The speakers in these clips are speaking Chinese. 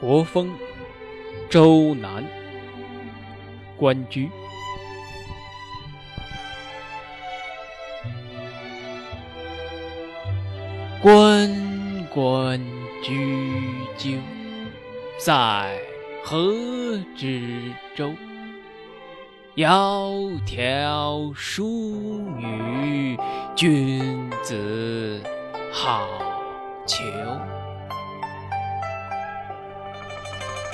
国风，周南，关雎。关关雎鸠，在河之洲。窈窕淑女，君子好逑。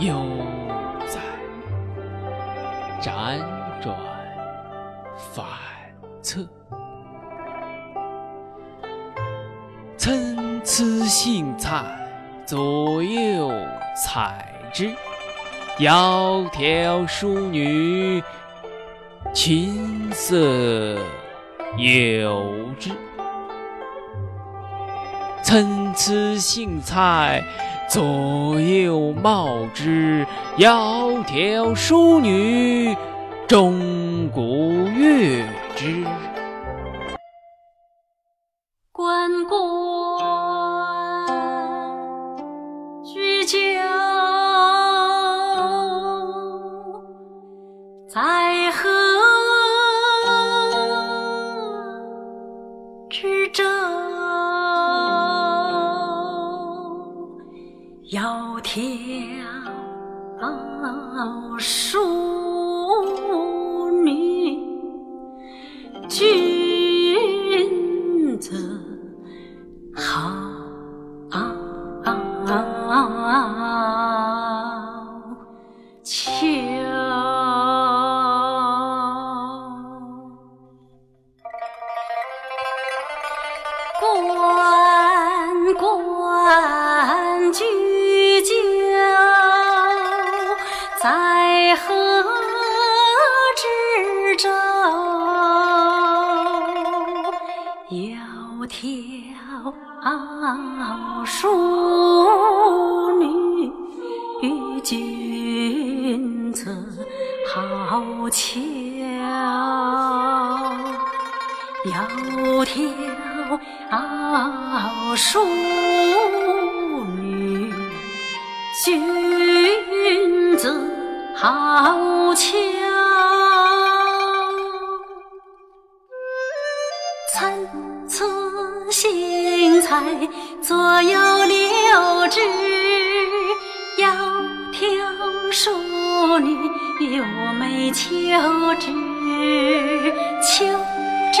悠哉！辗转反侧，参差荇菜，左右采之。窈窕淑女，琴瑟友之。参差荇菜，左右芼之。窈窕淑女，钟鼓乐之。老树。窈窕淑女，君子好逑。参差荇菜，左右流之。窈窕淑女，寤寐求之。求之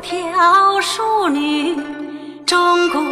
条淑女中国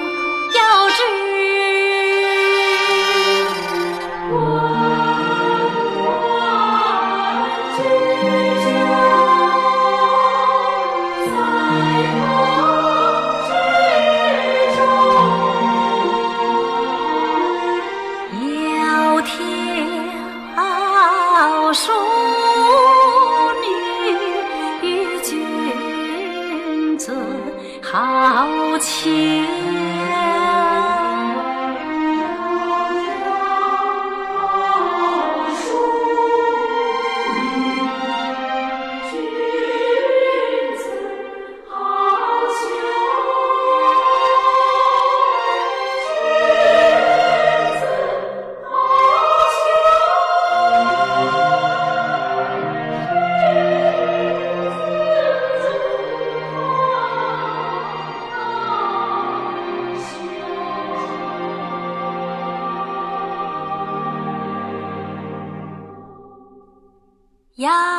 窈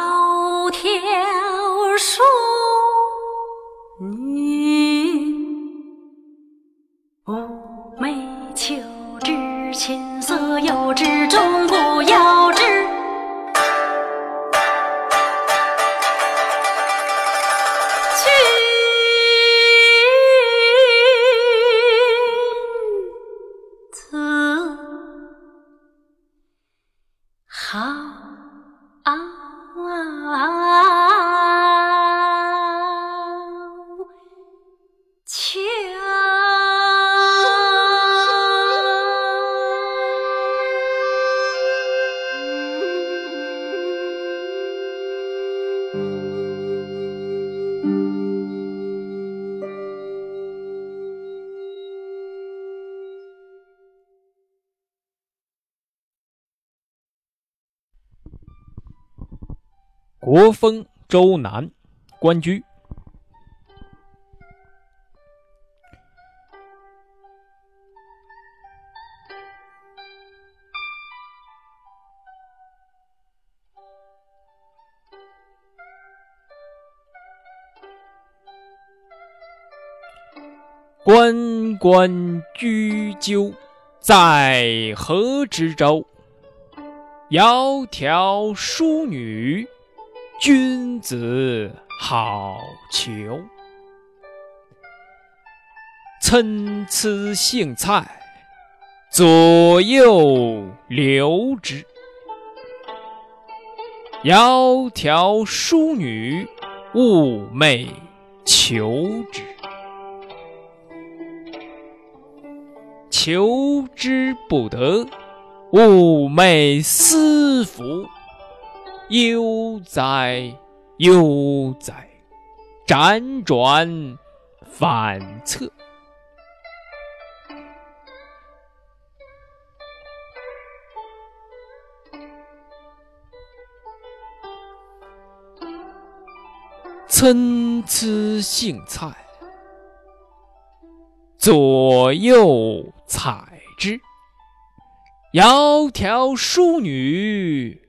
国风周南，关雎。关关雎鸠，在河之洲。窈窕淑女，君子好逑。参差荇菜，左右流之。窈窕淑女，寤寐求之。求之不得，寤寐思服。悠哉悠哉，辗转反侧。参差荇菜，左右采之。窈窕淑女，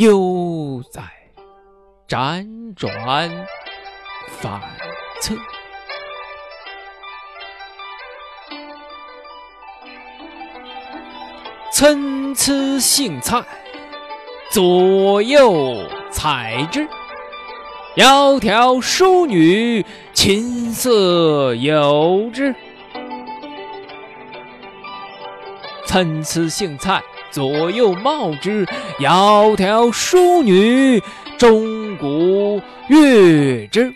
悠哉，辗转反侧。参差荇菜，左右采之。窈窕淑女，琴瑟友之。参差荇菜，左右芼之。窈窕淑女，钟鼓乐之。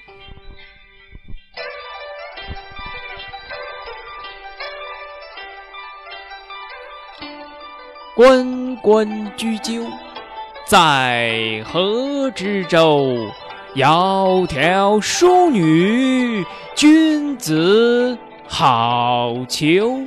关关雎鸠，在河之洲。窈窕淑女，君子好逑。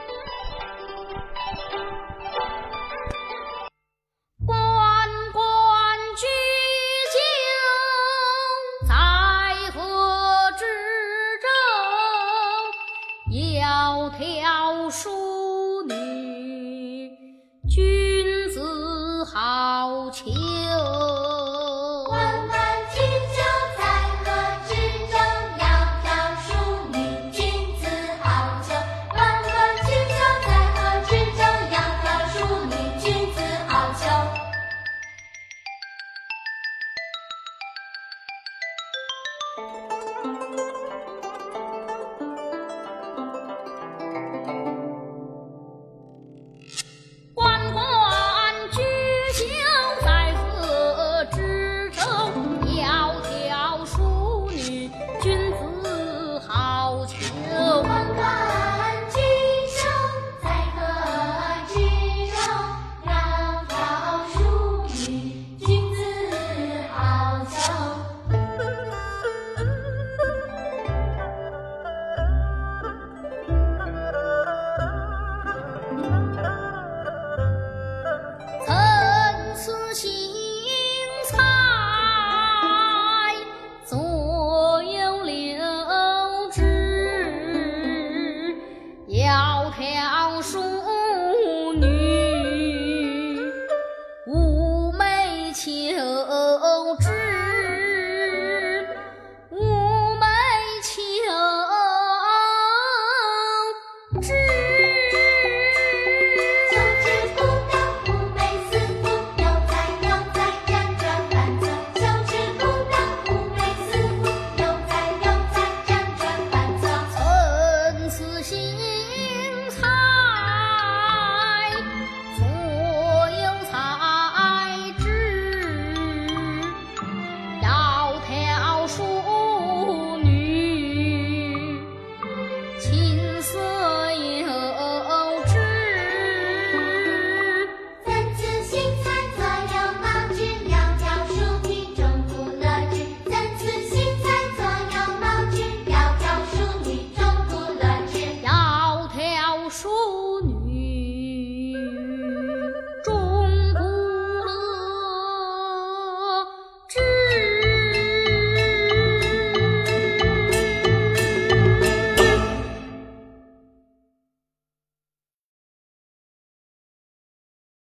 好秋